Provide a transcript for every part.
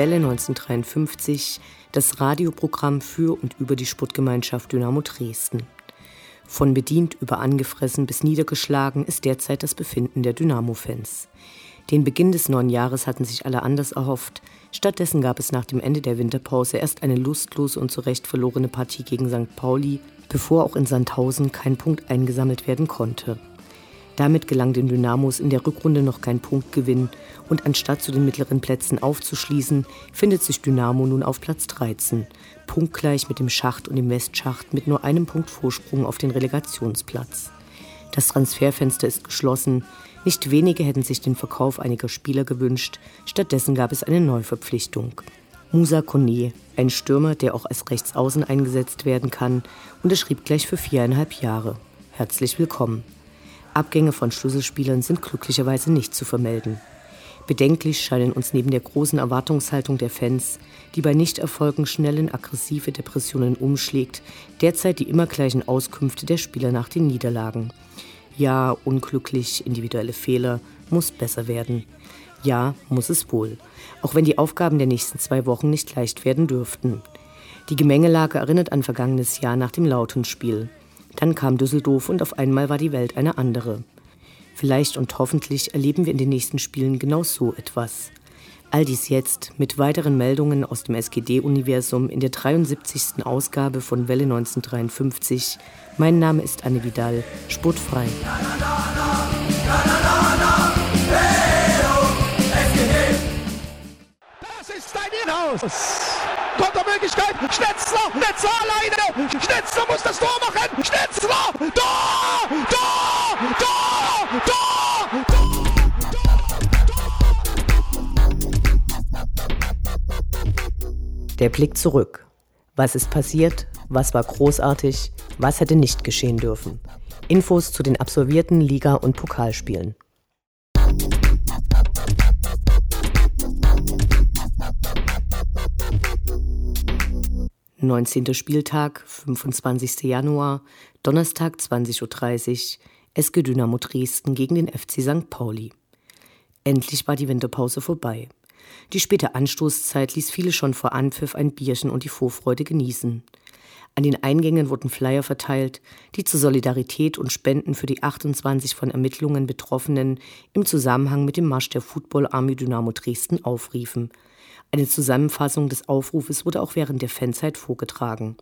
Welle 1953, das Radioprogramm für und über die Sportgemeinschaft Dynamo Dresden. Von bedient über angefressen bis niedergeschlagen ist derzeit das Befinden der Dynamo-Fans. Den Beginn des neuen Jahres hatten sich alle anders erhofft. Stattdessen gab es nach dem Ende der Winterpause erst eine lustlose und zu Recht verlorene Partie gegen St. Pauli, bevor auch in Sandhausen kein Punkt eingesammelt werden konnte. Damit gelang den Dynamos in der Rückrunde noch kein Punktgewinn und anstatt zu den mittleren Plätzen aufzuschließen, findet sich Dynamo nun auf Platz 13, punktgleich mit dem Schacht und dem Westschacht mit nur einem Punkt Vorsprung auf den Relegationsplatz. Das Transferfenster ist geschlossen. Nicht wenige hätten sich den Verkauf einiger Spieler gewünscht. Stattdessen gab es eine Neuverpflichtung. Musa Kone, ein Stürmer, der auch als Rechtsaußen eingesetzt werden kann, unterschrieb gleich für viereinhalb Jahre. Herzlich willkommen. Abgänge von Schlüsselspielern sind glücklicherweise nicht zu vermelden. Bedenklich scheinen uns neben der großen Erwartungshaltung der Fans, die bei Nichterfolgen schnell in aggressive Depressionen umschlägt, derzeit die immer gleichen Auskünfte der Spieler nach den Niederlagen. Ja, unglücklich, individuelle Fehler, muss besser werden. Ja, muss es wohl, auch wenn die Aufgaben der nächsten zwei Wochen nicht leicht werden dürften. Die Gemengelage erinnert an vergangenes Jahr nach dem Lautenspiel. Dann kam Düsseldorf und auf einmal war die Welt eine andere. Vielleicht und hoffentlich erleben wir in den nächsten Spielen genau so etwas. All dies jetzt mit weiteren Meldungen aus dem SGD-Universum in der 73. Ausgabe von Welle 1953. Mein Name ist Anne Vidal, sportfrei. Das ist dein Inhouse! Kontermöglichkeit. Schnetzler, Schnetzler alleine. Schnetzler muss das Tor machen. Schnetzler, Tor, Tor, Tor, Tor, Tor. Der Blick zurück. Was ist passiert? Was war großartig? Was hätte nicht geschehen dürfen? Infos zu den absolvierten Liga- und Pokalspielen. 19. Spieltag, 25. Januar, Donnerstag 20.30 Uhr, SG Dynamo Dresden gegen den FC St. Pauli. Endlich war die Winterpause vorbei. Die späte Anstoßzeit ließ viele schon vor Anpfiff ein Bierchen und die Vorfreude genießen. An den Eingängen wurden Flyer verteilt, die zur Solidarität und Spenden für die 28 von Ermittlungen Betroffenen im Zusammenhang mit dem Marsch der Football Army Dynamo Dresden aufriefen – eine Zusammenfassung des Aufrufes wurde auch während der Fanzeit vorgetragen.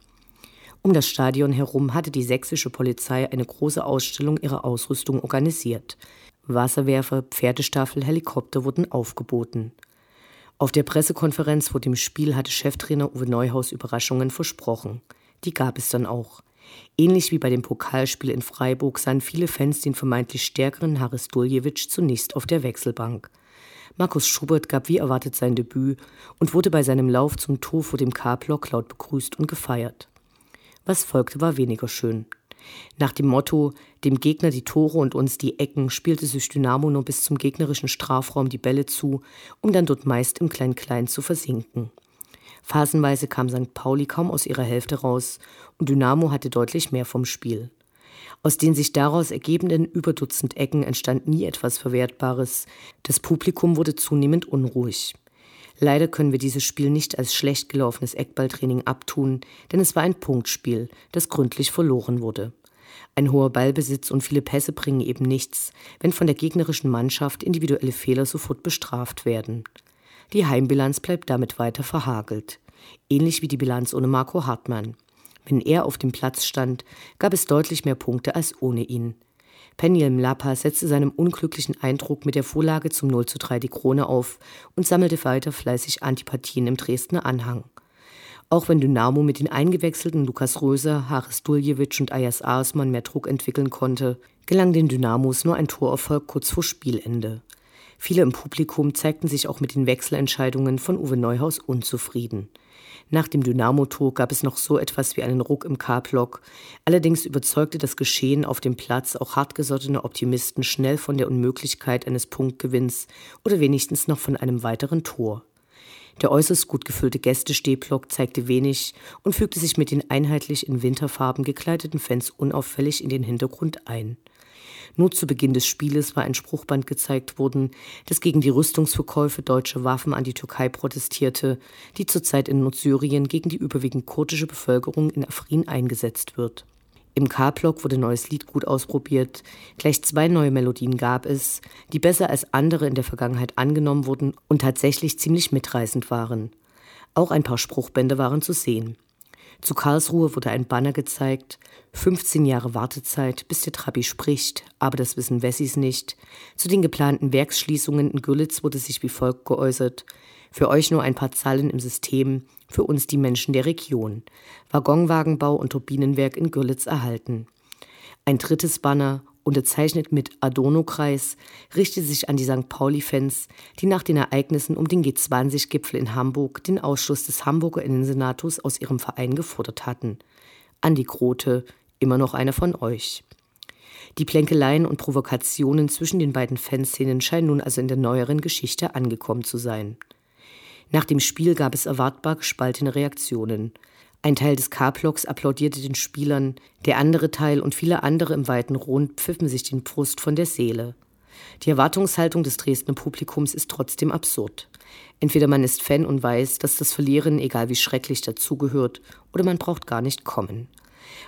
Um das Stadion herum hatte die sächsische Polizei eine große Ausstellung ihrer Ausrüstung organisiert. Wasserwerfer, Pferdestaffel, Helikopter wurden aufgeboten. Auf der Pressekonferenz vor dem Spiel hatte Cheftrainer Uwe Neuhaus Überraschungen versprochen. Die gab es dann auch. Ähnlich wie bei dem Pokalspiel in Freiburg sahen viele Fans den vermeintlich stärkeren Haris Duljevic zunächst auf der Wechselbank. Markus Schubert gab wie erwartet sein Debüt und wurde bei seinem Lauf zum Tor vor dem K-Block laut begrüßt und gefeiert. Was folgte, war weniger schön. Nach dem Motto, dem Gegner die Tore und uns die Ecken, spielte sich Dynamo nur bis zum gegnerischen Strafraum die Bälle zu, um dann dort meist im Klein-Klein zu versinken. Phasenweise kam St. Pauli kaum aus ihrer Hälfte raus und Dynamo hatte deutlich mehr vom Spiel. Aus den sich daraus ergebenden Überdutzend Ecken entstand nie etwas Verwertbares. Das Publikum wurde zunehmend unruhig. Leider können wir dieses Spiel nicht als schlecht gelaufenes Eckballtraining abtun, denn es war ein Punktspiel, das gründlich verloren wurde. Ein hoher Ballbesitz und viele Pässe bringen eben nichts, wenn von der gegnerischen Mannschaft individuelle Fehler sofort bestraft werden. Die Heimbilanz bleibt damit weiter verhagelt. Ähnlich wie die Bilanz ohne Marco Hartmann. Wenn er auf dem Platz stand, gab es deutlich mehr Punkte als ohne ihn. Peniel Mlapa setzte seinem unglücklichen Eindruck mit der Vorlage zum 0 zu 3 die Krone auf und sammelte weiter fleißig Antipathien im Dresdner Anhang. Auch wenn Dynamo mit den eingewechselten Lukas Röser, Haris Duljevic und Ayas Arsman mehr Druck entwickeln konnte, gelang den Dynamos nur ein Torerfolg kurz vor Spielende. Viele im Publikum zeigten sich auch mit den Wechselentscheidungen von Uwe Neuhaus unzufrieden. Nach dem Dynamo-Tor gab es noch so etwas wie einen Ruck im K-Block. Allerdings überzeugte das Geschehen auf dem Platz auch hartgesottene Optimisten schnell von der Unmöglichkeit eines Punktgewinns oder wenigstens noch von einem weiteren Tor. Der äußerst gut gefüllte Gästestehblock zeigte wenig und fügte sich mit den einheitlich in Winterfarben gekleideten Fans unauffällig in den Hintergrund ein. Nur zu Beginn des Spieles war ein Spruchband gezeigt worden, das gegen die Rüstungsverkäufe deutscher Waffen an die Türkei protestierte, die zurzeit in Nordsyrien gegen die überwiegend kurdische Bevölkerung in Afrin eingesetzt wird. Im K-Block wurde neues Lied gut ausprobiert. Gleich zwei neue Melodien gab es, die besser als andere in der Vergangenheit angenommen wurden und tatsächlich ziemlich mitreißend waren. Auch ein paar Spruchbände waren zu sehen. Zu Karlsruhe wurde ein Banner gezeigt, 15 Jahre Wartezeit, bis der Trabi spricht, aber das wissen Wessis nicht. Zu den geplanten Werksschließungen in Görlitz wurde sich wie folgt geäußert. Für euch nur ein paar Zahlen im System, für uns die Menschen der Region. Waggonwagenbau und Turbinenwerk in Görlitz erhalten. Ein drittes Banner, unterzeichnet mit Adorno-Kreis, richtet sich an die St. Pauli-Fans, die nach den Ereignissen um den G20-Gipfel in Hamburg den Ausschluss des Hamburger Innensenators aus ihrem Verein gefordert hatten. Andi Grote, immer noch einer von euch. Die Plänkeleien und Provokationen zwischen den beiden Fanszenen scheinen nun also in der neueren Geschichte angekommen zu sein. Nach dem Spiel gab es erwartbar gespaltene Reaktionen. Ein Teil des K-Blocks applaudierte den Spielern, der andere Teil und viele andere im weiten Rund pfiffen sich den Brust von der Seele. Die Erwartungshaltung des Dresdner Publikums ist trotzdem absurd. Entweder man ist Fan und weiß, dass das Verlieren, egal wie schrecklich, dazugehört, oder man braucht gar nicht kommen.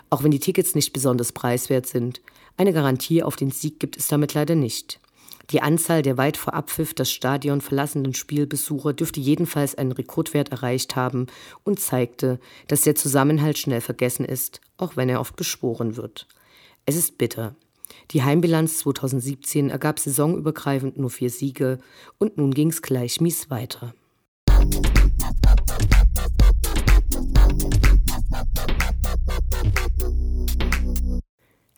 Auch wenn die Tickets nicht besonders preiswert sind, eine Garantie auf den Sieg gibt es damit leider nicht. Die Anzahl der weit vor Abpfiff das Stadion verlassenden Spielbesucher dürfte jedenfalls einen Rekordwert erreicht haben und zeigte, dass der Zusammenhalt schnell vergessen ist, auch wenn er oft beschworen wird. Es ist bitter. Die Heimbilanz 2017 ergab saisonübergreifend nur vier Siege und nun ging's gleich mies weiter.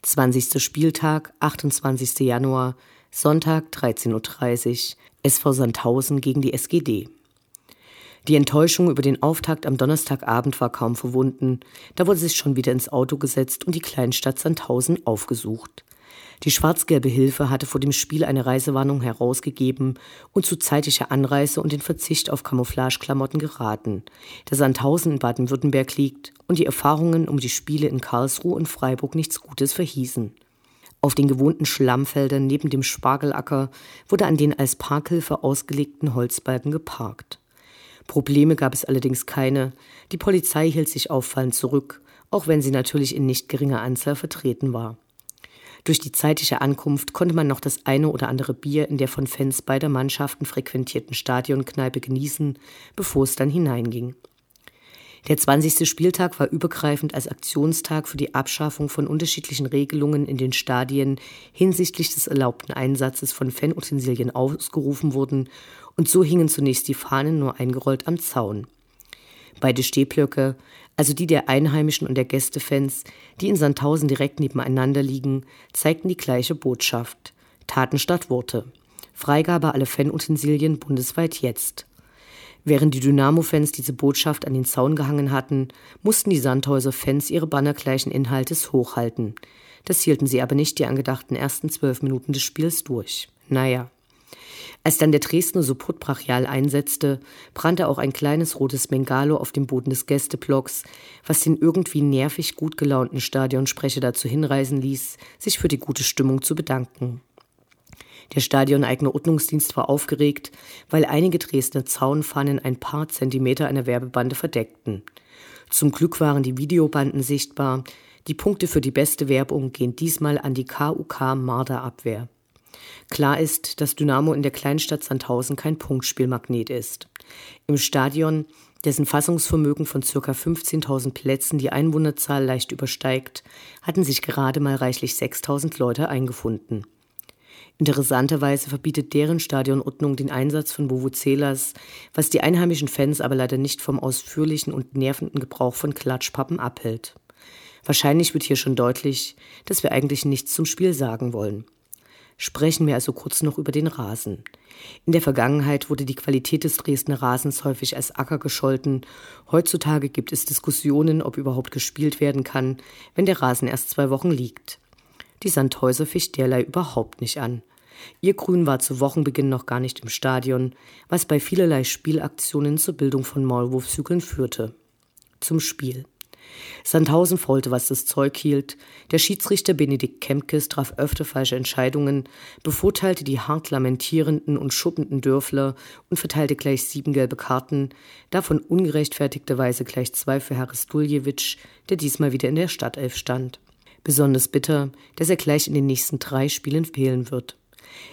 Zwanzigster Spieltag, 28. Januar Sonntag 13.30 Uhr, SV Sandhausen gegen die SGD. Die Enttäuschung über den Auftakt am Donnerstagabend war kaum verwunden. Da wurde sich schon wieder ins Auto gesetzt und die Kleinstadt Sandhausen aufgesucht. Die schwarz-gelbe Hilfe hatte vor dem Spiel eine Reisewarnung herausgegeben und zu zeitlicher Anreise und den Verzicht auf Camouflageklamotten geraten, da Sandhausen in Baden-Württemberg liegt und die Erfahrungen um die Spiele in Karlsruhe und Freiburg nichts Gutes verhießen. Auf den gewohnten Schlammfeldern neben dem Spargelacker wurde an den als Parkhilfe ausgelegten Holzbalken geparkt. Probleme gab es allerdings keine. Die Polizei hielt sich auffallend zurück, auch wenn sie natürlich in nicht geringer Anzahl vertreten war. Durch die zeitige Ankunft konnte man noch das eine oder andere Bier in der von Fans beider Mannschaften frequentierten Stadionkneipe genießen, bevor es dann hineinging. Der 20. Spieltag war übergreifend als Aktionstag für die Abschaffung von unterschiedlichen Regelungen in den Stadien hinsichtlich des erlaubten Einsatzes von Fanutensilien ausgerufen worden und so hingen zunächst die Fahnen nur eingerollt am Zaun. Beide Stehblöcke, also die der Einheimischen und der Gästefans, die in Sandhausen direkt nebeneinander liegen, zeigten die gleiche Botschaft. Taten statt Worte. Freigabe aller Fanutensilien bundesweit jetzt. Während die Dynamo-Fans diese Botschaft an den Zaun gehangen hatten, mussten die Sandhäuser-Fans ihre bannergleichen Inhaltes hochhalten. Das hielten sie aber nicht die angedachten ersten zwölf Minuten des Spiels durch. Naja. Als dann der Dresdner Support brachial einsetzte, brannte auch ein kleines rotes Bengalo auf dem Boden des Gästeblocks, was den irgendwie nervig gut gelaunten Stadionsprecher dazu hinreisen ließ, sich für die gute Stimmung zu bedanken. Der stadioneigene Ordnungsdienst war aufgeregt, weil einige Dresdner Zaunfahnen ein paar Zentimeter einer Werbebande verdeckten. Zum Glück waren die Videobanden sichtbar. Die Punkte für die beste Werbung gehen diesmal an die KUK Marderabwehr. Klar ist, dass Dynamo in der Kleinstadt Sandhausen kein Punktspielmagnet ist. Im Stadion, dessen Fassungsvermögen von ca. 15.000 Plätzen die Einwohnerzahl leicht übersteigt, hatten sich gerade mal reichlich 6.000 Leute eingefunden. Interessanterweise verbietet deren Stadionordnung den Einsatz von Vuvuzelas, was die einheimischen Fans aber leider nicht vom ausführlichen und nervenden Gebrauch von Klatschpappen abhält. Wahrscheinlich wird hier schon deutlich, dass wir eigentlich nichts zum Spiel sagen wollen. Sprechen wir also kurz noch über den Rasen. In der Vergangenheit wurde die Qualität des Dresdner Rasens häufig als Acker gescholten. Heutzutage gibt es Diskussionen, ob überhaupt gespielt werden kann, wenn der Rasen erst zwei Wochen liegt. Die Sandhäuser ficht derlei überhaupt nicht an. Ihr Grün war zu Wochenbeginn noch gar nicht im Stadion, was bei vielerlei Spielaktionen zur Bildung von Maulwurfshügeln führte. Zum Spiel. Sandhausen faulte, was das Zeug hielt. Der Schiedsrichter Benedikt Kempkes traf öfter falsche Entscheidungen, bevorteilte die hart lamentierenden und schuppenden Dörfler und verteilte gleich sieben gelbe Karten, davon ungerechtfertigterweise gleich zwei für Haris Duljewitsch, der diesmal wieder in der Stadtelf stand. Besonders bitter, dass er gleich in den nächsten drei Spielen fehlen wird.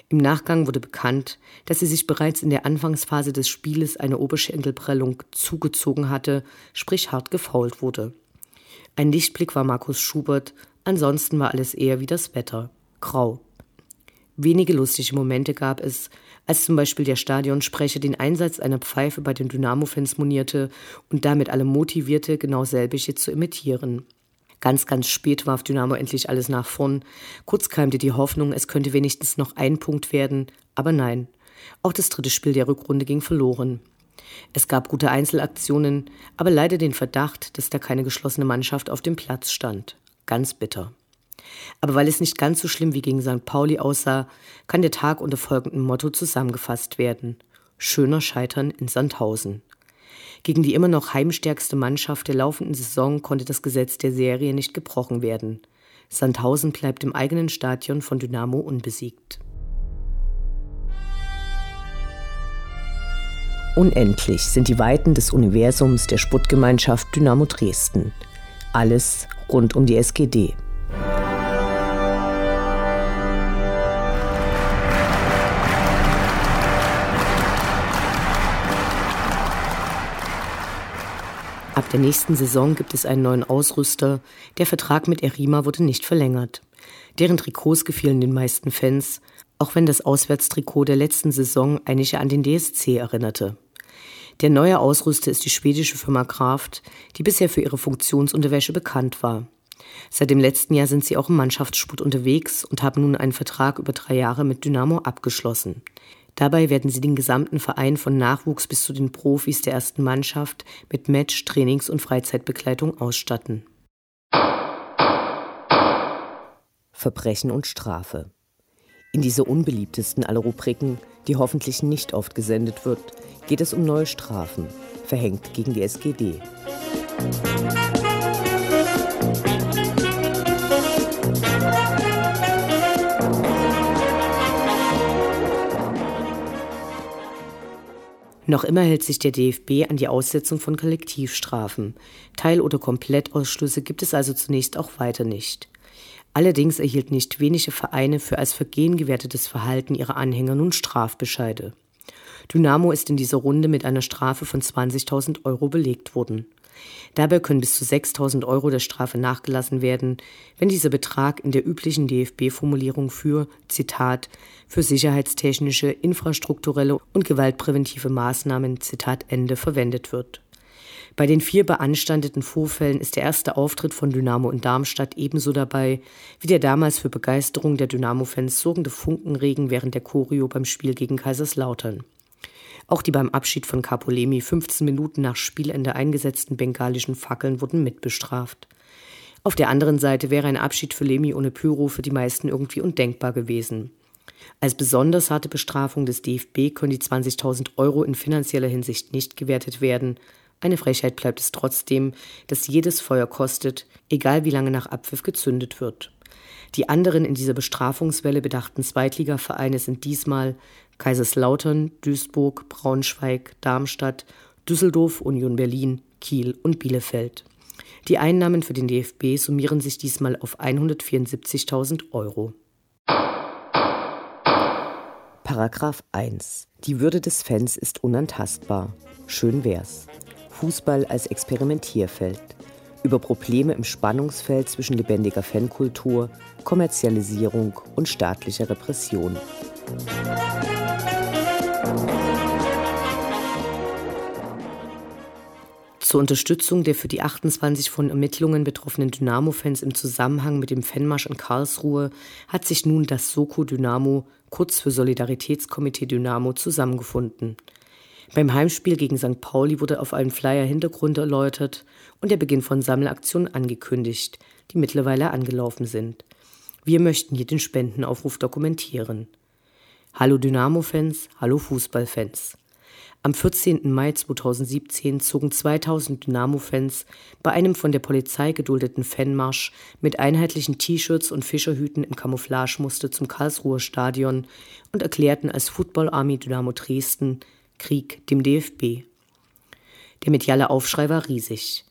Im Nachgang wurde bekannt, dass sie sich bereits in der Anfangsphase des Spieles eine Oberschenkelprellung zugezogen hatte, sprich hart gefault wurde. Ein Lichtblick war Markus Schubert, ansonsten war alles eher wie das Wetter. Grau. Wenige lustige Momente gab es, als zum Beispiel der Stadionsprecher den Einsatz einer Pfeife bei den Dynamo-Fans monierte und damit alle motivierte, genau selbige zu imitieren. Ganz, ganz spät warf Dynamo endlich alles nach vorn. Kurz keimte die Hoffnung, es könnte wenigstens noch ein Punkt werden, aber nein. Auch das dritte Spiel der Rückrunde ging verloren. Es gab gute Einzelaktionen, aber leider den Verdacht, dass da keine geschlossene Mannschaft auf dem Platz stand. Ganz bitter. Aber weil es nicht ganz so schlimm wie gegen St. Pauli aussah, kann der Tag unter folgendem Motto zusammengefasst werden. Schöner Scheitern in Sandhausen. Gegen die immer noch heimstärkste Mannschaft der laufenden Saison konnte das Gesetz der Serie nicht gebrochen werden. Sandhausen bleibt im eigenen Stadion von Dynamo unbesiegt. Unendlich sind die Weiten des Universums der Sputtgemeinschaft Dynamo Dresden. Alles rund um die SGD. Ab der nächsten Saison gibt es einen neuen Ausrüster. Der Vertrag mit Erima wurde nicht verlängert. Deren Trikots gefielen den meisten Fans, auch wenn das Auswärtstrikot der letzten Saison einige an den DSC erinnerte. Der neue Ausrüster ist die schwedische Firma Kraft, die bisher für ihre Funktionsunterwäsche bekannt war. Seit dem letzten Jahr sind sie auch im Mannschaftssport unterwegs und haben nun einen Vertrag über drei Jahre mit Dynamo abgeschlossen. Dabei werden sie den gesamten Verein von Nachwuchs bis zu den Profis der ersten Mannschaft mit Match, Trainings- und Freizeitbegleitung ausstatten. Verbrechen und Strafe. In dieser unbeliebtesten aller Rubriken, die hoffentlich nicht oft gesendet wird, geht es um neue Strafen, verhängt gegen die SGD. Noch immer hält sich der DFB an die Aussetzung von Kollektivstrafen. Teil- oder Komplettausschlüsse gibt es also zunächst auch weiter nicht. Allerdings erhielten nicht wenige Vereine für als Vergehen gewertetes Verhalten ihrer Anhänger nun Strafbescheide. Dynamo ist in dieser Runde mit einer Strafe von 20.000 Euro belegt worden. Dabei können bis zu 6.000 Euro der Strafe nachgelassen werden, wenn dieser Betrag in der üblichen DFB-Formulierung für, Zitat, für sicherheitstechnische, infrastrukturelle und gewaltpräventive Maßnahmen, Zitat Ende, verwendet wird. Bei den vier beanstandeten Vorfällen ist der erste Auftritt von Dynamo in Darmstadt ebenso dabei wie der damals für Begeisterung der Dynamo-Fans sorgende Funkenregen während der Choreo beim Spiel gegen Kaiserslautern. Auch die beim Abschied von Capolemi 15 Minuten nach Spielende eingesetzten bengalischen Fackeln wurden mitbestraft. Auf der anderen Seite wäre ein Abschied für Lemi ohne Pyro für die meisten irgendwie undenkbar gewesen. Als besonders harte Bestrafung des DFB können die 20.000 Euro in finanzieller Hinsicht nicht gewertet werden. Eine Frechheit bleibt es trotzdem, dass jedes Feuer kostet, egal wie lange nach Abpfiff gezündet wird. Die anderen in dieser Bestrafungswelle bedachten Zweitligavereine sind diesmal Kaiserslautern, Duisburg, Braunschweig, Darmstadt, Düsseldorf, Union Berlin, Kiel und Bielefeld. Die Einnahmen für den DFB summieren sich diesmal auf 174.000 Euro. Paragraph 1. Die Würde des Fans ist unantastbar. Schön wär's. Fußball als Experimentierfeld. Über Probleme im Spannungsfeld zwischen lebendiger Fankultur, Kommerzialisierung und staatlicher Repression. Zur Unterstützung der für die 28 von Ermittlungen betroffenen Dynamo-Fans im Zusammenhang mit dem Fanmarsch in Karlsruhe hat sich nun das Soko Dynamo, kurz für Solidaritätskomitee Dynamo, zusammengefunden. Beim Heimspiel gegen St. Pauli wurde auf einem Flyer Hintergrund erläutert und der Beginn von Sammelaktionen angekündigt, die mittlerweile angelaufen sind. Wir möchten hier den Spendenaufruf dokumentieren. Hallo Dynamo-Fans, hallo Fußballfans. Am 14. Mai 2017 zogen 2000 Dynamo-Fans bei einem von der Polizei geduldeten Fanmarsch mit einheitlichen T-Shirts und Fischerhüten im Camouflagemuster zum Karlsruher Stadion und erklärten als Football Army Dynamo Dresden Krieg dem DFB. Der mediale Aufschrei war riesig.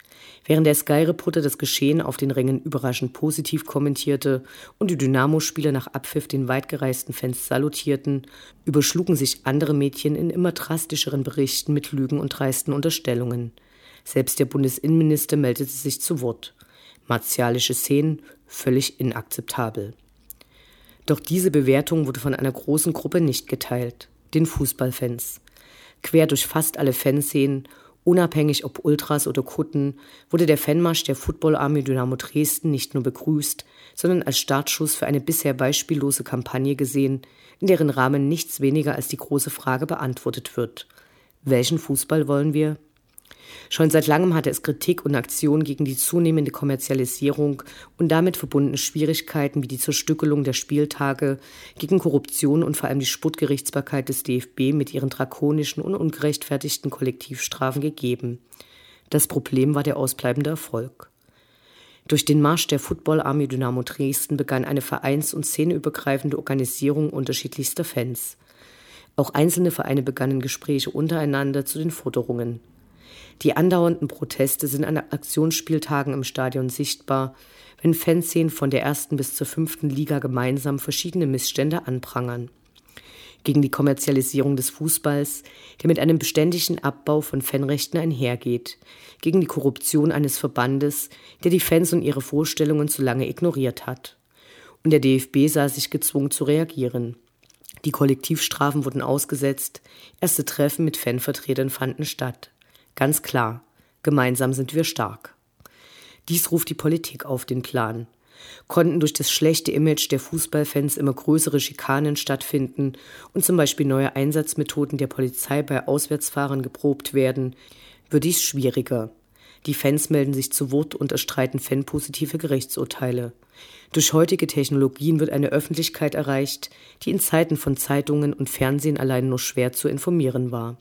Während der Sky-Reporter das Geschehen auf den Rängen überraschend positiv kommentierte und die Dynamo-Spieler nach Abpfiff den weitgereisten Fans salutierten, überschlugen sich andere Mädchen in immer drastischeren Berichten mit Lügen und dreisten Unterstellungen. Selbst der Bundesinnenminister meldete sich zu Wort. Martialische Szenen völlig inakzeptabel. Doch diese Bewertung wurde von einer großen Gruppe nicht geteilt, den Fußballfans quer durch fast alle Fanszenen, unabhängig ob Ultras oder Kutten, wurde der Fanmarsch der Football Army Dynamo Dresden nicht nur begrüßt, sondern als Startschuss für eine bisher beispiellose Kampagne gesehen, in deren Rahmen nichts weniger als die große Frage beantwortet wird. Welchen Fußball wollen wir? Schon seit langem hatte es Kritik und Aktionen gegen die zunehmende Kommerzialisierung und damit verbundene Schwierigkeiten wie die Zerstückelung der Spieltage, gegen Korruption und vor allem die Sputtgerichtsbarkeit des DFB mit ihren drakonischen und ungerechtfertigten Kollektivstrafen gegeben. Das Problem war der ausbleibende Erfolg. Durch den Marsch der Football Army Dynamo Dresden begann eine vereins- und szeneübergreifende Organisierung unterschiedlichster Fans. Auch einzelne Vereine begannen Gespräche untereinander zu den Forderungen. Die andauernden Proteste sind an Aktionsspieltagen im Stadion sichtbar, wenn Fanszenen von der ersten bis zur fünften Liga gemeinsam verschiedene Missstände anprangern. Gegen die Kommerzialisierung des Fußballs, der mit einem beständigen Abbau von Fanrechten einhergeht, gegen die Korruption eines Verbandes, der die Fans und ihre Vorstellungen zu lange ignoriert hat. Und der DFB sah sich gezwungen zu reagieren. Die Kollektivstrafen wurden ausgesetzt, erste Treffen mit Fanvertretern fanden statt. Ganz klar, gemeinsam sind wir stark. Dies ruft die Politik auf den Plan. Konnten durch das schlechte Image der Fußballfans immer größere Schikanen stattfinden und zum Beispiel neue Einsatzmethoden der Polizei bei Auswärtsfahrern geprobt werden, wird dies schwieriger. Die Fans melden sich zu Wort und erstreiten fanpositive Gerichtsurteile. Durch heutige Technologien wird eine Öffentlichkeit erreicht, die in Zeiten von Zeitungen und Fernsehen allein nur schwer zu informieren war.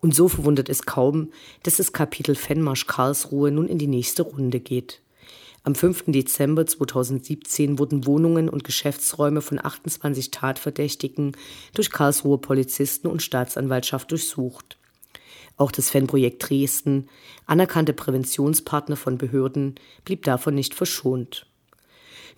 Und so verwundert es kaum, dass das Kapitel Fennmarsch Karlsruhe nun in die nächste Runde geht. Am 5. Dezember 2017 wurden Wohnungen und Geschäftsräume von 28 Tatverdächtigen durch Karlsruher Polizisten und Staatsanwaltschaft durchsucht. Auch das Fanprojekt Dresden, anerkannte Präventionspartner von Behörden, blieb davon nicht verschont.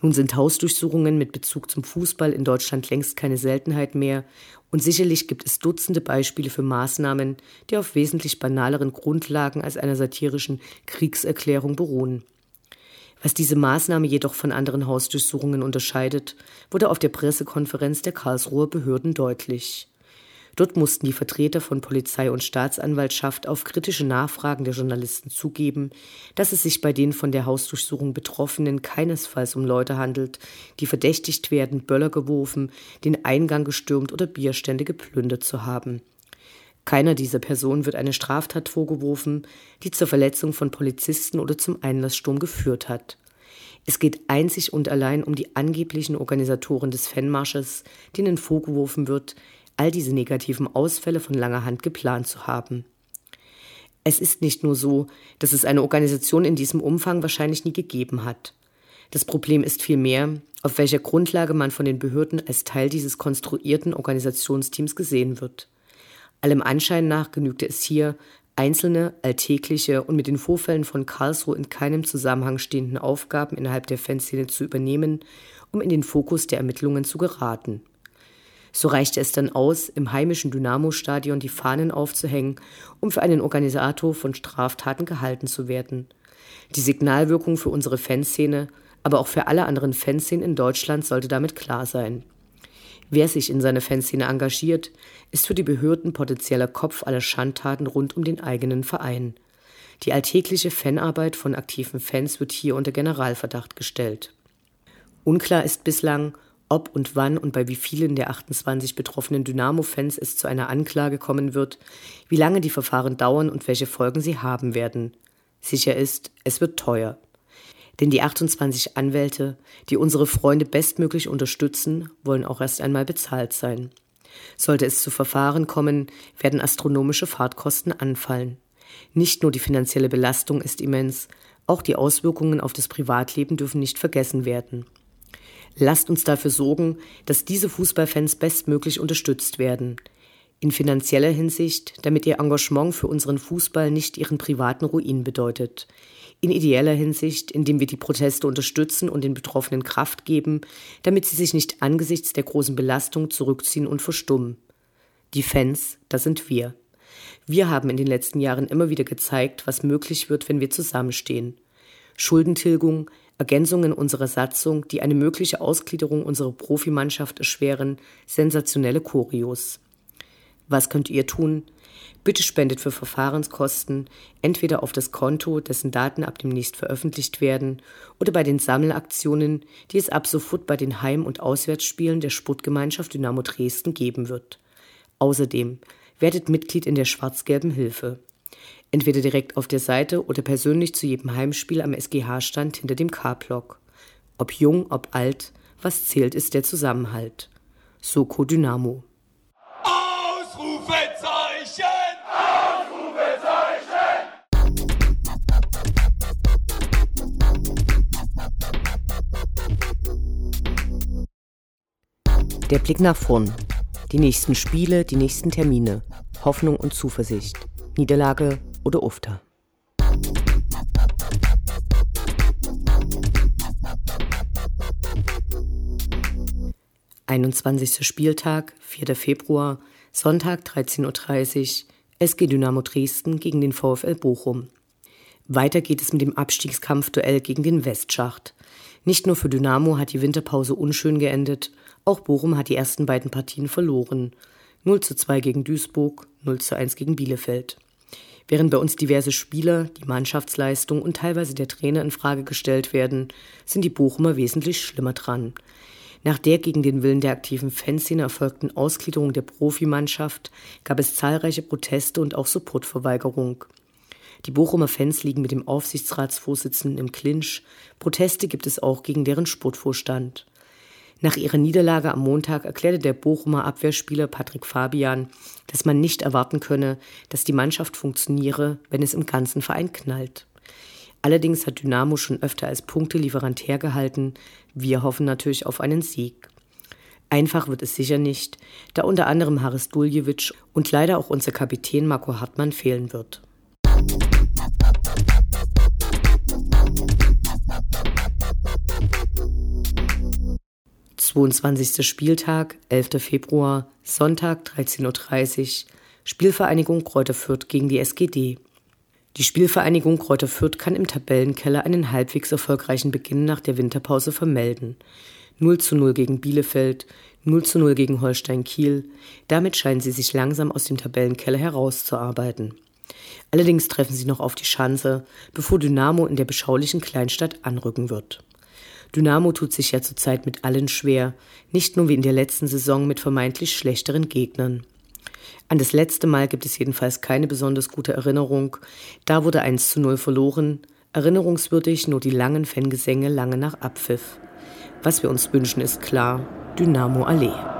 Nun sind Hausdurchsuchungen mit Bezug zum Fußball in Deutschland längst keine Seltenheit mehr und sicherlich gibt es Dutzende Beispiele für Maßnahmen, die auf wesentlich banaleren Grundlagen als einer satirischen Kriegserklärung beruhen. Was diese Maßnahme jedoch von anderen Hausdurchsuchungen unterscheidet, wurde auf der Pressekonferenz der Karlsruher Behörden deutlich. Dort mussten die Vertreter von Polizei und Staatsanwaltschaft auf kritische Nachfragen der Journalisten zugeben, dass es sich bei den von der Hausdurchsuchung Betroffenen keinesfalls um Leute handelt, die verdächtigt werden, Böller geworfen, den Eingang gestürmt oder Bierstände geplündert zu haben. Keiner dieser Personen wird eine Straftat vorgeworfen, die zur Verletzung von Polizisten oder zum Einlasssturm geführt hat. Es geht einzig und allein um die angeblichen Organisatoren des Fanmarsches, denen vorgeworfen wird, all diese negativen Ausfälle von langer Hand geplant zu haben. Es ist nicht nur so, dass es eine Organisation in diesem Umfang wahrscheinlich nie gegeben hat. Das Problem ist vielmehr, auf welcher Grundlage man von den Behörden als Teil dieses konstruierten Organisationsteams gesehen wird. Allem Anschein nach genügte es hier, einzelne, alltägliche und mit den Vorfällen von Karlsruhe in keinem Zusammenhang stehenden Aufgaben innerhalb der Fanszene zu übernehmen, um in den Fokus der Ermittlungen zu geraten. So reichte es dann aus, im heimischen Dynamo-Stadion die Fahnen aufzuhängen, um für einen Organisator von Straftaten gehalten zu werden. Die Signalwirkung für unsere Fanszene, aber auch für alle anderen Fanszenen in Deutschland sollte damit klar sein. Wer sich in seiner Fanszene engagiert, ist für die Behörden potenzieller Kopf aller Schandtaten rund um den eigenen Verein. Die alltägliche Fanarbeit von aktiven Fans wird hier unter Generalverdacht gestellt. Unklar ist bislang, ob und wann und bei wie vielen der 28 betroffenen Dynamo-Fans es zu einer Anklage kommen wird, wie lange die Verfahren dauern und welche Folgen sie haben werden. Sicher ist, es wird teuer. Denn die 28 Anwälte, die unsere Freunde bestmöglich unterstützen, wollen auch erst einmal bezahlt sein. Sollte es zu Verfahren kommen, werden astronomische Fahrtkosten anfallen. Nicht nur die finanzielle Belastung ist immens, auch die Auswirkungen auf das Privatleben dürfen nicht vergessen werden. Lasst uns dafür sorgen, dass diese Fußballfans bestmöglich unterstützt werden. In finanzieller Hinsicht, damit ihr Engagement für unseren Fußball nicht ihren privaten Ruin bedeutet. In ideeller Hinsicht, indem wir die Proteste unterstützen und den Betroffenen Kraft geben, damit sie sich nicht angesichts der großen Belastung zurückziehen und verstummen. Die Fans, das sind wir. Wir haben in den letzten Jahren immer wieder gezeigt, was möglich wird, wenn wir zusammenstehen. Schuldentilgung, Ergänzungen unserer Satzung, die eine mögliche Ausgliederung unserer Profimannschaft erschweren, sensationelle Kurios. Was könnt ihr tun? Bitte spendet für Verfahrenskosten entweder auf das Konto, dessen Daten ab demnächst veröffentlicht werden, oder bei den Sammelaktionen, die es ab sofort bei den Heim- und Auswärtsspielen der Sportgemeinschaft Dynamo Dresden geben wird. Außerdem werdet Mitglied in der schwarz-gelben Hilfe entweder direkt auf der Seite oder persönlich zu jedem Heimspiel am SGH-Stand hinter dem K-Block. Ob jung, ob alt, was zählt, ist der Zusammenhalt. Soko Dynamo. Ausrufezeichen! Ausrufezeichen! Der Blick nach vorn. Die nächsten Spiele, die nächsten Termine. Hoffnung und Zuversicht. Niederlage oder Ufter. Einundzwanzigster Spieltag, 4. Februar, Sonntag 13.30 Uhr, SG Dynamo Dresden gegen den VfL Bochum. Weiter geht es mit dem Abstiegskampfduell gegen den Westschacht. Nicht nur für Dynamo hat die Winterpause unschön geendet, auch Bochum hat die ersten beiden Partien verloren. 0 zu 2 gegen Duisburg, 0 zu 1 gegen Bielefeld. Während bei uns diverse Spieler, die Mannschaftsleistung und teilweise der Trainer in Frage gestellt werden, sind die Bochumer wesentlich schlimmer dran. Nach der gegen den Willen der aktiven Fanszene erfolgten Ausgliederung der Profimannschaft gab es zahlreiche Proteste und auch Supportverweigerung. Die Bochumer Fans liegen mit dem Aufsichtsratsvorsitzenden im Clinch. Proteste gibt es auch gegen deren Sportvorstand. Nach ihrer Niederlage am Montag erklärte der Bochumer Abwehrspieler Patrick Fabian, dass man nicht erwarten könne, dass die Mannschaft funktioniere, wenn es im ganzen Verein knallt. Allerdings hat Dynamo schon öfter als Punktelieferant hergehalten. Wir hoffen natürlich auf einen Sieg. Einfach wird es sicher nicht, da unter anderem Haris Duljevic und leider auch unser Kapitän Marco Hartmann fehlen wird. 22. Spieltag, 11. Februar, Sonntag 13.30 Uhr, Spielvereinigung Kräuter Fürth gegen die SGD. Die Spielvereinigung Kräuter Fürth kann im Tabellenkeller einen halbwegs erfolgreichen Beginn nach der Winterpause vermelden. 0 zu 0 gegen Bielefeld, 0 zu 0 gegen Holstein Kiel. Damit scheinen sie sich langsam aus dem Tabellenkeller herauszuarbeiten. Allerdings treffen sie noch auf die Schanze, bevor Dynamo in der beschaulichen Kleinstadt anrücken wird. Dynamo tut sich ja zurzeit mit allen schwer, nicht nur wie in der letzten Saison mit vermeintlich schlechteren Gegnern. An das letzte Mal gibt es jedenfalls keine besonders gute Erinnerung. Da wurde 1 zu 0 verloren. Erinnerungswürdig nur die langen Fangesänge lange nach Abpfiff. Was wir uns wünschen, ist klar: Dynamo Allee.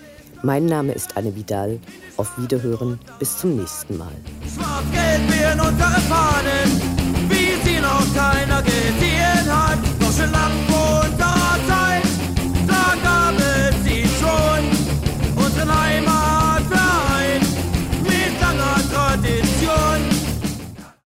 Mein Name ist Anne Vidal. Auf Wiederhören. Bis zum nächsten Mal. Schwarz-Gelb wir unsere Fahnen, wie sie noch keiner gesehen hat. Deutsche Landwohl.